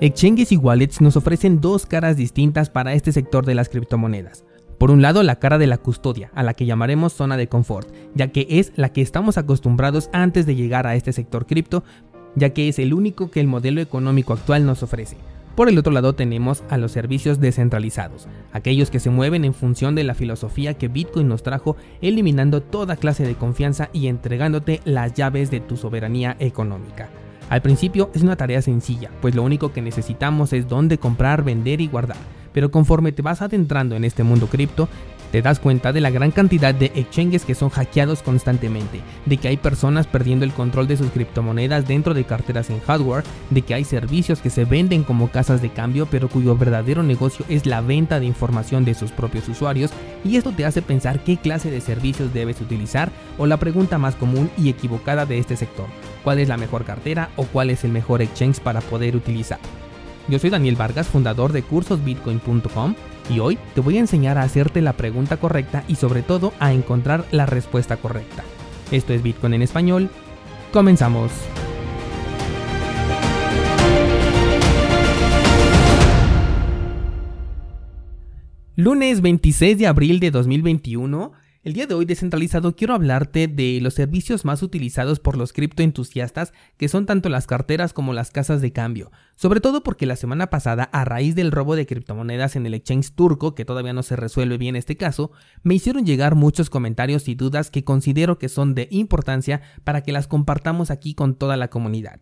Exchanges y wallets nos ofrecen dos caras distintas para este sector de las criptomonedas. Por un lado, la cara de la custodia, a la que llamaremos zona de confort, ya que es la que estamos acostumbrados antes de llegar a este sector cripto, ya que es el único que el modelo económico actual nos ofrece. Por el otro lado tenemos a los servicios descentralizados, aquellos que se mueven en función de la filosofía que Bitcoin nos trajo, eliminando toda clase de confianza y entregándote las llaves de tu soberanía económica. Al principio es una tarea sencilla, pues lo único que necesitamos es dónde comprar, vender y guardar. Pero conforme te vas adentrando en este mundo cripto, te das cuenta de la gran cantidad de exchanges que son hackeados constantemente, de que hay personas perdiendo el control de sus criptomonedas dentro de carteras en hardware, de que hay servicios que se venden como casas de cambio pero cuyo verdadero negocio es la venta de información de sus propios usuarios y esto te hace pensar qué clase de servicios debes utilizar o la pregunta más común y equivocada de este sector, cuál es la mejor cartera o cuál es el mejor exchange para poder utilizar. Yo soy Daniel Vargas, fundador de cursosbitcoin.com y hoy te voy a enseñar a hacerte la pregunta correcta y sobre todo a encontrar la respuesta correcta. Esto es Bitcoin en español. Comenzamos. Lunes 26 de abril de 2021 el día de hoy descentralizado quiero hablarte de los servicios más utilizados por los criptoentusiastas que son tanto las carteras como las casas de cambio, sobre todo porque la semana pasada a raíz del robo de criptomonedas en el exchange turco, que todavía no se resuelve bien este caso, me hicieron llegar muchos comentarios y dudas que considero que son de importancia para que las compartamos aquí con toda la comunidad.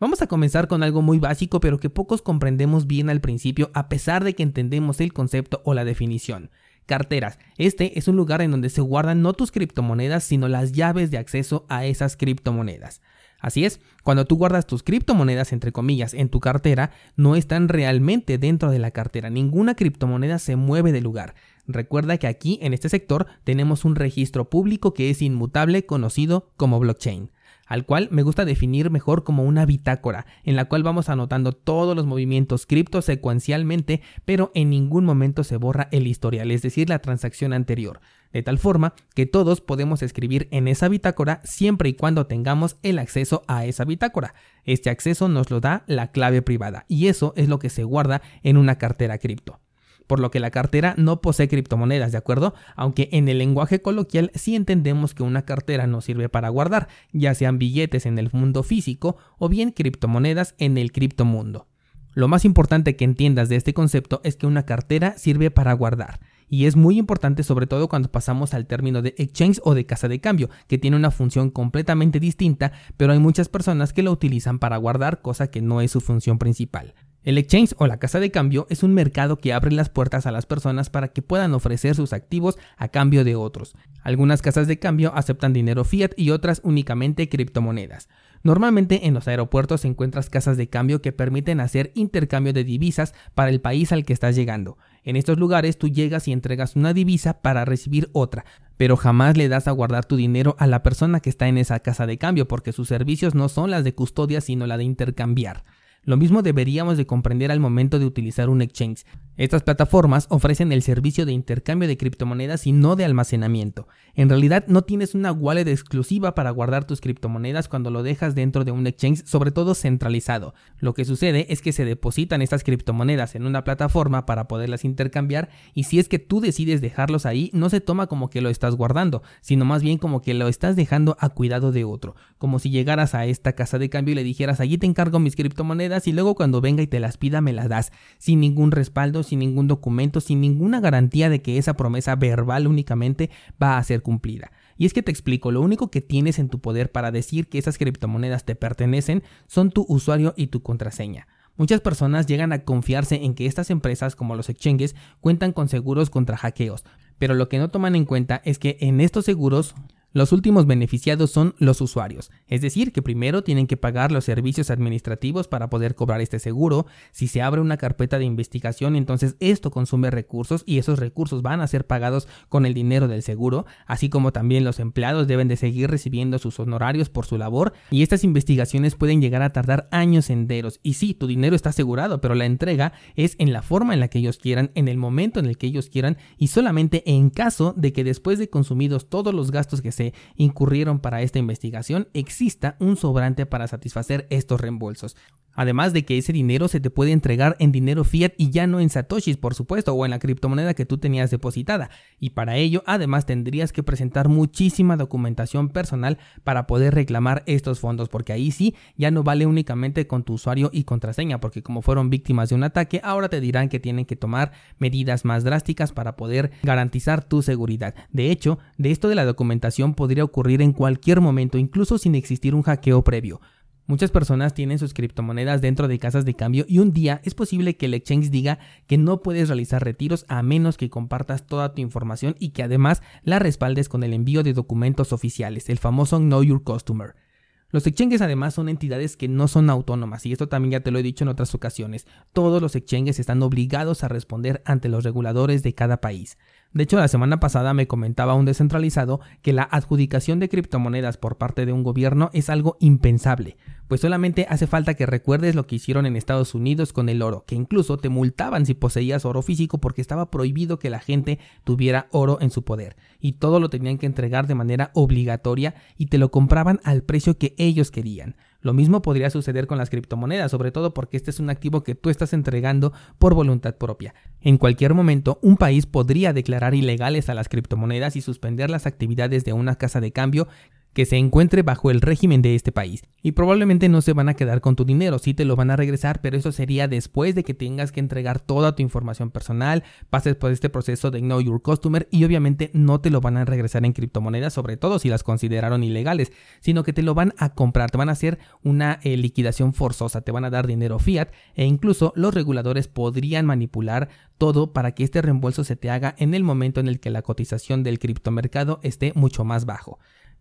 Vamos a comenzar con algo muy básico pero que pocos comprendemos bien al principio a pesar de que entendemos el concepto o la definición. Carteras. Este es un lugar en donde se guardan no tus criptomonedas, sino las llaves de acceso a esas criptomonedas. Así es, cuando tú guardas tus criptomonedas, entre comillas, en tu cartera, no están realmente dentro de la cartera. Ninguna criptomoneda se mueve de lugar. Recuerda que aquí, en este sector, tenemos un registro público que es inmutable, conocido como blockchain al cual me gusta definir mejor como una bitácora, en la cual vamos anotando todos los movimientos cripto secuencialmente, pero en ningún momento se borra el historial, es decir, la transacción anterior, de tal forma que todos podemos escribir en esa bitácora siempre y cuando tengamos el acceso a esa bitácora. Este acceso nos lo da la clave privada, y eso es lo que se guarda en una cartera cripto por lo que la cartera no posee criptomonedas, ¿de acuerdo? Aunque en el lenguaje coloquial sí entendemos que una cartera nos sirve para guardar, ya sean billetes en el mundo físico o bien criptomonedas en el criptomundo. Lo más importante que entiendas de este concepto es que una cartera sirve para guardar. Y es muy importante sobre todo cuando pasamos al término de exchange o de casa de cambio, que tiene una función completamente distinta, pero hay muchas personas que lo utilizan para guardar, cosa que no es su función principal. El exchange o la casa de cambio es un mercado que abre las puertas a las personas para que puedan ofrecer sus activos a cambio de otros. Algunas casas de cambio aceptan dinero fiat y otras únicamente criptomonedas. Normalmente en los aeropuertos encuentras casas de cambio que permiten hacer intercambio de divisas para el país al que estás llegando. En estos lugares tú llegas y entregas una divisa para recibir otra, pero jamás le das a guardar tu dinero a la persona que está en esa casa de cambio porque sus servicios no son las de custodia sino la de intercambiar. Lo mismo deberíamos de comprender al momento de utilizar un exchange. Estas plataformas ofrecen el servicio de intercambio de criptomonedas y no de almacenamiento. En realidad no tienes una wallet exclusiva para guardar tus criptomonedas cuando lo dejas dentro de un exchange, sobre todo centralizado. Lo que sucede es que se depositan estas criptomonedas en una plataforma para poderlas intercambiar y si es que tú decides dejarlos ahí, no se toma como que lo estás guardando, sino más bien como que lo estás dejando a cuidado de otro. Como si llegaras a esta casa de cambio y le dijeras, allí te encargo mis criptomonedas y luego cuando venga y te las pida me las das, sin ningún respaldo, sin ningún documento, sin ninguna garantía de que esa promesa verbal únicamente va a ser cumplida. Y es que te explico, lo único que tienes en tu poder para decir que esas criptomonedas te pertenecen son tu usuario y tu contraseña. Muchas personas llegan a confiarse en que estas empresas como los exchanges cuentan con seguros contra hackeos, pero lo que no toman en cuenta es que en estos seguros los últimos beneficiados son los usuarios, es decir, que primero tienen que pagar los servicios administrativos para poder cobrar este seguro. Si se abre una carpeta de investigación, entonces esto consume recursos y esos recursos van a ser pagados con el dinero del seguro, así como también los empleados deben de seguir recibiendo sus honorarios por su labor y estas investigaciones pueden llegar a tardar años enteros. Y sí, tu dinero está asegurado, pero la entrega es en la forma en la que ellos quieran, en el momento en el que ellos quieran y solamente en caso de que después de consumidos todos los gastos que incurrieron para esta investigación exista un sobrante para satisfacer estos reembolsos. Además de que ese dinero se te puede entregar en dinero fiat y ya no en satoshis, por supuesto, o en la criptomoneda que tú tenías depositada. Y para ello, además, tendrías que presentar muchísima documentación personal para poder reclamar estos fondos, porque ahí sí ya no vale únicamente con tu usuario y contraseña, porque como fueron víctimas de un ataque, ahora te dirán que tienen que tomar medidas más drásticas para poder garantizar tu seguridad. De hecho, de esto de la documentación podría ocurrir en cualquier momento, incluso sin existir un hackeo previo. Muchas personas tienen sus criptomonedas dentro de casas de cambio y un día es posible que el exchange diga que no puedes realizar retiros a menos que compartas toda tu información y que además la respaldes con el envío de documentos oficiales, el famoso Know Your Customer. Los exchanges además son entidades que no son autónomas y esto también ya te lo he dicho en otras ocasiones. Todos los exchanges están obligados a responder ante los reguladores de cada país. De hecho, la semana pasada me comentaba un descentralizado que la adjudicación de criptomonedas por parte de un gobierno es algo impensable, pues solamente hace falta que recuerdes lo que hicieron en Estados Unidos con el oro, que incluso te multaban si poseías oro físico porque estaba prohibido que la gente tuviera oro en su poder, y todo lo tenían que entregar de manera obligatoria y te lo compraban al precio que ellos querían. Lo mismo podría suceder con las criptomonedas, sobre todo porque este es un activo que tú estás entregando por voluntad propia. En cualquier momento, un país podría declarar ilegales a las criptomonedas y suspender las actividades de una casa de cambio que se encuentre bajo el régimen de este país. Y probablemente no se van a quedar con tu dinero, sí te lo van a regresar, pero eso sería después de que tengas que entregar toda tu información personal, pases por este proceso de Know Your Customer y obviamente no te lo van a regresar en criptomonedas, sobre todo si las consideraron ilegales, sino que te lo van a comprar, te van a hacer una eh, liquidación forzosa, te van a dar dinero fiat e incluso los reguladores podrían manipular todo para que este reembolso se te haga en el momento en el que la cotización del criptomercado esté mucho más bajo.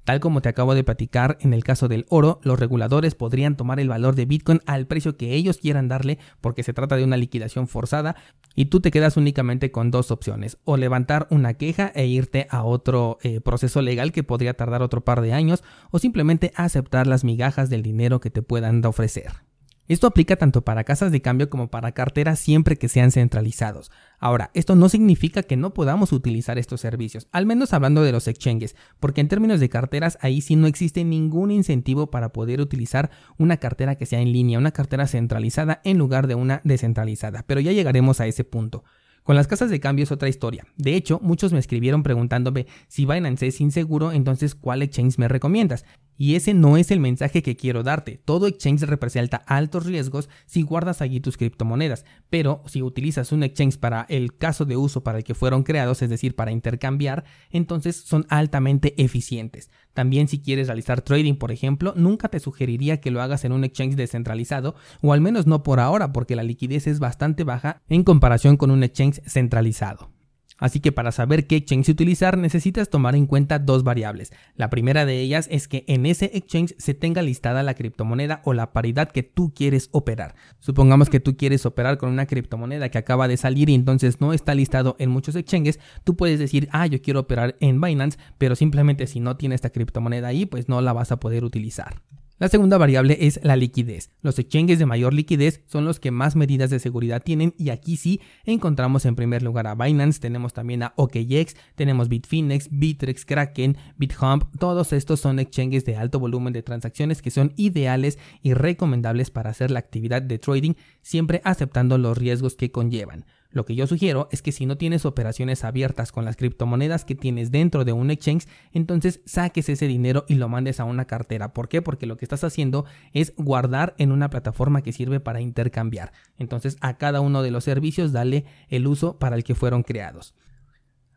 Tal como te acabo de platicar en el caso del oro, los reguladores podrían tomar el valor de Bitcoin al precio que ellos quieran darle porque se trata de una liquidación forzada y tú te quedas únicamente con dos opciones, o levantar una queja e irte a otro eh, proceso legal que podría tardar otro par de años, o simplemente aceptar las migajas del dinero que te puedan ofrecer. Esto aplica tanto para casas de cambio como para carteras siempre que sean centralizados. Ahora, esto no significa que no podamos utilizar estos servicios, al menos hablando de los exchanges, porque en términos de carteras ahí sí no existe ningún incentivo para poder utilizar una cartera que sea en línea, una cartera centralizada en lugar de una descentralizada, pero ya llegaremos a ese punto. Con las casas de cambio es otra historia. De hecho, muchos me escribieron preguntándome si Binance es inseguro, entonces ¿cuál exchange me recomiendas? Y ese no es el mensaje que quiero darte. Todo exchange representa altos riesgos si guardas allí tus criptomonedas, pero si utilizas un exchange para el caso de uso para el que fueron creados, es decir, para intercambiar, entonces son altamente eficientes. También si quieres realizar trading, por ejemplo, nunca te sugeriría que lo hagas en un exchange descentralizado, o al menos no por ahora, porque la liquidez es bastante baja en comparación con un exchange centralizado. Así que para saber qué exchange utilizar necesitas tomar en cuenta dos variables. La primera de ellas es que en ese exchange se tenga listada la criptomoneda o la paridad que tú quieres operar. Supongamos que tú quieres operar con una criptomoneda que acaba de salir y entonces no está listado en muchos exchanges, tú puedes decir, ah, yo quiero operar en Binance, pero simplemente si no tiene esta criptomoneda ahí, pues no la vas a poder utilizar. La segunda variable es la liquidez. Los exchanges de mayor liquidez son los que más medidas de seguridad tienen y aquí sí encontramos en primer lugar a Binance, tenemos también a OKX, tenemos Bitfinex, Bitrex, Kraken, BitHump, todos estos son exchanges de alto volumen de transacciones que son ideales y recomendables para hacer la actividad de trading siempre aceptando los riesgos que conllevan. Lo que yo sugiero es que si no tienes operaciones abiertas con las criptomonedas que tienes dentro de un exchange, entonces saques ese dinero y lo mandes a una cartera. ¿Por qué? Porque lo que estás haciendo es guardar en una plataforma que sirve para intercambiar. Entonces a cada uno de los servicios dale el uso para el que fueron creados.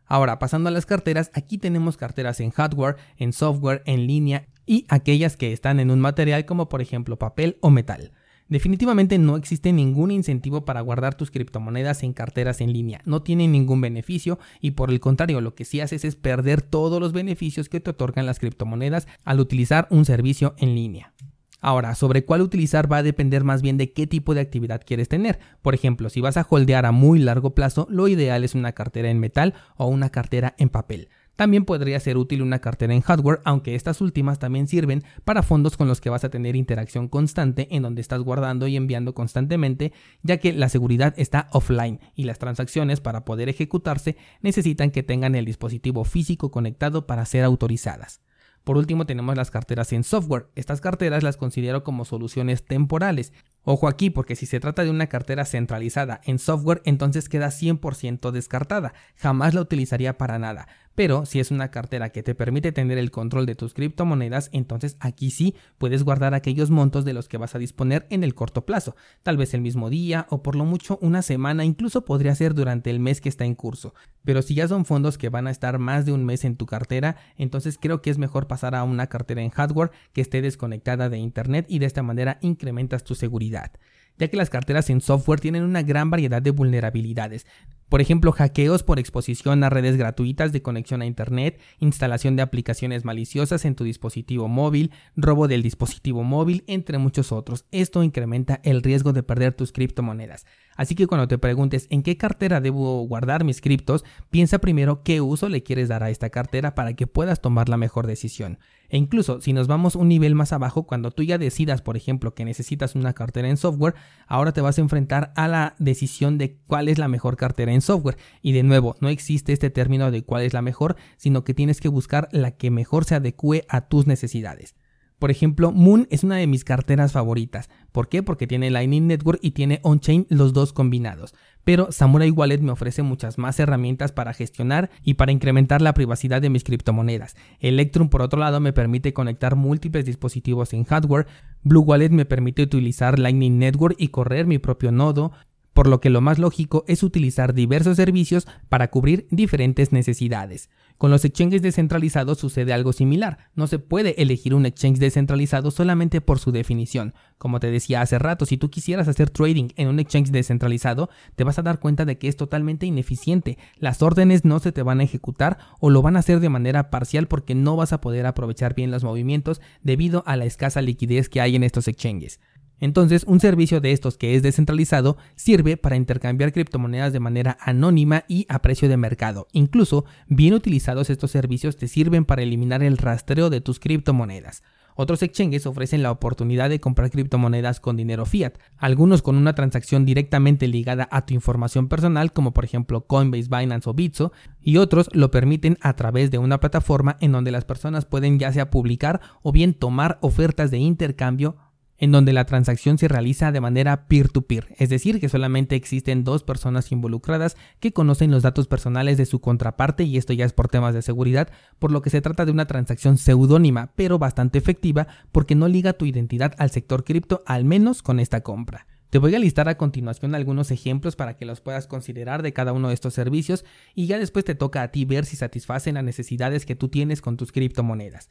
Ahora, pasando a las carteras, aquí tenemos carteras en hardware, en software, en línea y aquellas que están en un material como por ejemplo papel o metal. Definitivamente no existe ningún incentivo para guardar tus criptomonedas en carteras en línea, no tienen ningún beneficio y por el contrario lo que sí haces es perder todos los beneficios que te otorgan las criptomonedas al utilizar un servicio en línea. Ahora, sobre cuál utilizar va a depender más bien de qué tipo de actividad quieres tener. Por ejemplo, si vas a holdear a muy largo plazo, lo ideal es una cartera en metal o una cartera en papel. También podría ser útil una cartera en hardware, aunque estas últimas también sirven para fondos con los que vas a tener interacción constante en donde estás guardando y enviando constantemente, ya que la seguridad está offline y las transacciones para poder ejecutarse necesitan que tengan el dispositivo físico conectado para ser autorizadas. Por último tenemos las carteras en software. Estas carteras las considero como soluciones temporales. Ojo aquí, porque si se trata de una cartera centralizada en software, entonces queda 100% descartada. Jamás la utilizaría para nada. Pero si es una cartera que te permite tener el control de tus criptomonedas, entonces aquí sí puedes guardar aquellos montos de los que vas a disponer en el corto plazo, tal vez el mismo día o por lo mucho una semana, incluso podría ser durante el mes que está en curso. Pero si ya son fondos que van a estar más de un mes en tu cartera, entonces creo que es mejor pasar a una cartera en hardware que esté desconectada de internet y de esta manera incrementas tu seguridad ya que las carteras en software tienen una gran variedad de vulnerabilidades. Por ejemplo, hackeos por exposición a redes gratuitas de conexión a Internet, instalación de aplicaciones maliciosas en tu dispositivo móvil, robo del dispositivo móvil, entre muchos otros. Esto incrementa el riesgo de perder tus criptomonedas. Así que cuando te preguntes en qué cartera debo guardar mis criptos, piensa primero qué uso le quieres dar a esta cartera para que puedas tomar la mejor decisión. E incluso si nos vamos un nivel más abajo, cuando tú ya decidas, por ejemplo, que necesitas una cartera en software, ahora te vas a enfrentar a la decisión de cuál es la mejor cartera en software. Y de nuevo, no existe este término de cuál es la mejor, sino que tienes que buscar la que mejor se adecue a tus necesidades. Por ejemplo, Moon es una de mis carteras favoritas. ¿Por qué? Porque tiene Lightning Network y tiene on-chain los dos combinados. Pero Samurai Wallet me ofrece muchas más herramientas para gestionar y para incrementar la privacidad de mis criptomonedas. Electrum, por otro lado, me permite conectar múltiples dispositivos en hardware. Blue Wallet me permite utilizar Lightning Network y correr mi propio nodo por lo que lo más lógico es utilizar diversos servicios para cubrir diferentes necesidades. Con los exchanges descentralizados sucede algo similar. No se puede elegir un exchange descentralizado solamente por su definición. Como te decía hace rato, si tú quisieras hacer trading en un exchange descentralizado, te vas a dar cuenta de que es totalmente ineficiente. Las órdenes no se te van a ejecutar o lo van a hacer de manera parcial porque no vas a poder aprovechar bien los movimientos debido a la escasa liquidez que hay en estos exchanges. Entonces, un servicio de estos que es descentralizado sirve para intercambiar criptomonedas de manera anónima y a precio de mercado. Incluso, bien utilizados estos servicios te sirven para eliminar el rastreo de tus criptomonedas. Otros exchanges ofrecen la oportunidad de comprar criptomonedas con dinero fiat, algunos con una transacción directamente ligada a tu información personal, como por ejemplo Coinbase, Binance o Bitso, y otros lo permiten a través de una plataforma en donde las personas pueden ya sea publicar o bien tomar ofertas de intercambio en donde la transacción se realiza de manera peer-to-peer, es decir, que solamente existen dos personas involucradas que conocen los datos personales de su contraparte y esto ya es por temas de seguridad, por lo que se trata de una transacción seudónima, pero bastante efectiva porque no liga tu identidad al sector cripto, al menos con esta compra. Te voy a listar a continuación algunos ejemplos para que los puedas considerar de cada uno de estos servicios y ya después te toca a ti ver si satisfacen las necesidades que tú tienes con tus criptomonedas.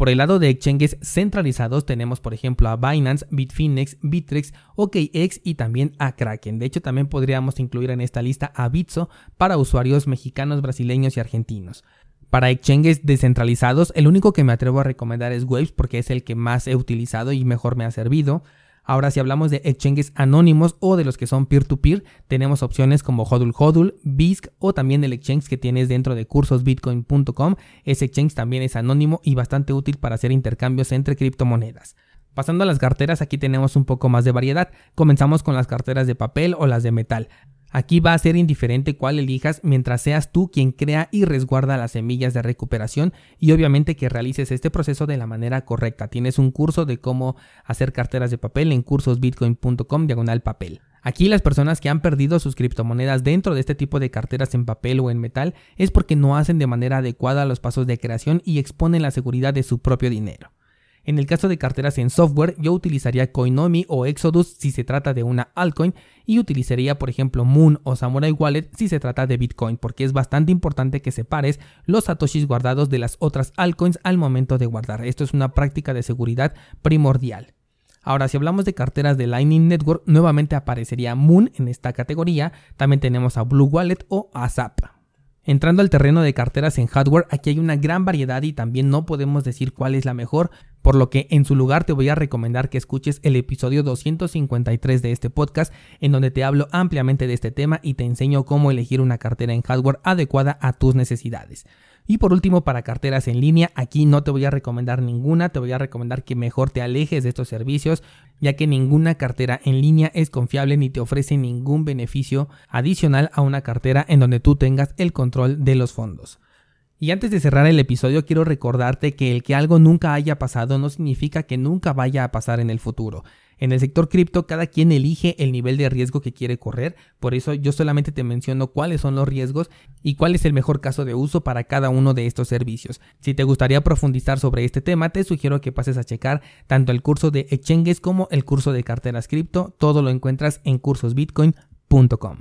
Por el lado de exchanges centralizados tenemos por ejemplo a Binance, Bitfinex, Bittrex, OKX y también a Kraken. De hecho también podríamos incluir en esta lista a Bitso para usuarios mexicanos, brasileños y argentinos. Para exchanges descentralizados, el único que me atrevo a recomendar es Waves porque es el que más he utilizado y mejor me ha servido. Ahora, si hablamos de exchanges anónimos o de los que son peer-to-peer, tenemos opciones como Hodul Hodul, BISC o también el exchange que tienes dentro de cursosbitcoin.com. Ese exchange también es anónimo y bastante útil para hacer intercambios entre criptomonedas. Pasando a las carteras, aquí tenemos un poco más de variedad. Comenzamos con las carteras de papel o las de metal. Aquí va a ser indiferente cuál elijas mientras seas tú quien crea y resguarda las semillas de recuperación y obviamente que realices este proceso de la manera correcta. Tienes un curso de cómo hacer carteras de papel en cursosbitcoin.com diagonal papel. Aquí las personas que han perdido sus criptomonedas dentro de este tipo de carteras en papel o en metal es porque no hacen de manera adecuada los pasos de creación y exponen la seguridad de su propio dinero. En el caso de carteras en software, yo utilizaría Coinomi o Exodus si se trata de una altcoin y utilizaría por ejemplo Moon o Samurai Wallet si se trata de Bitcoin, porque es bastante importante que separes los satoshis guardados de las otras altcoins al momento de guardar. Esto es una práctica de seguridad primordial. Ahora, si hablamos de carteras de Lightning Network, nuevamente aparecería Moon en esta categoría. También tenemos a Blue Wallet o a Zap. Entrando al terreno de carteras en hardware, aquí hay una gran variedad y también no podemos decir cuál es la mejor, por lo que en su lugar te voy a recomendar que escuches el episodio 253 de este podcast, en donde te hablo ampliamente de este tema y te enseño cómo elegir una cartera en hardware adecuada a tus necesidades. Y por último, para carteras en línea, aquí no te voy a recomendar ninguna, te voy a recomendar que mejor te alejes de estos servicios, ya que ninguna cartera en línea es confiable ni te ofrece ningún beneficio adicional a una cartera en donde tú tengas el control de los fondos. Y antes de cerrar el episodio quiero recordarte que el que algo nunca haya pasado no significa que nunca vaya a pasar en el futuro. En el sector cripto cada quien elige el nivel de riesgo que quiere correr, por eso yo solamente te menciono cuáles son los riesgos y cuál es el mejor caso de uso para cada uno de estos servicios. Si te gustaría profundizar sobre este tema, te sugiero que pases a checar tanto el curso de exchanges como el curso de carteras cripto, todo lo encuentras en cursosbitcoin.com.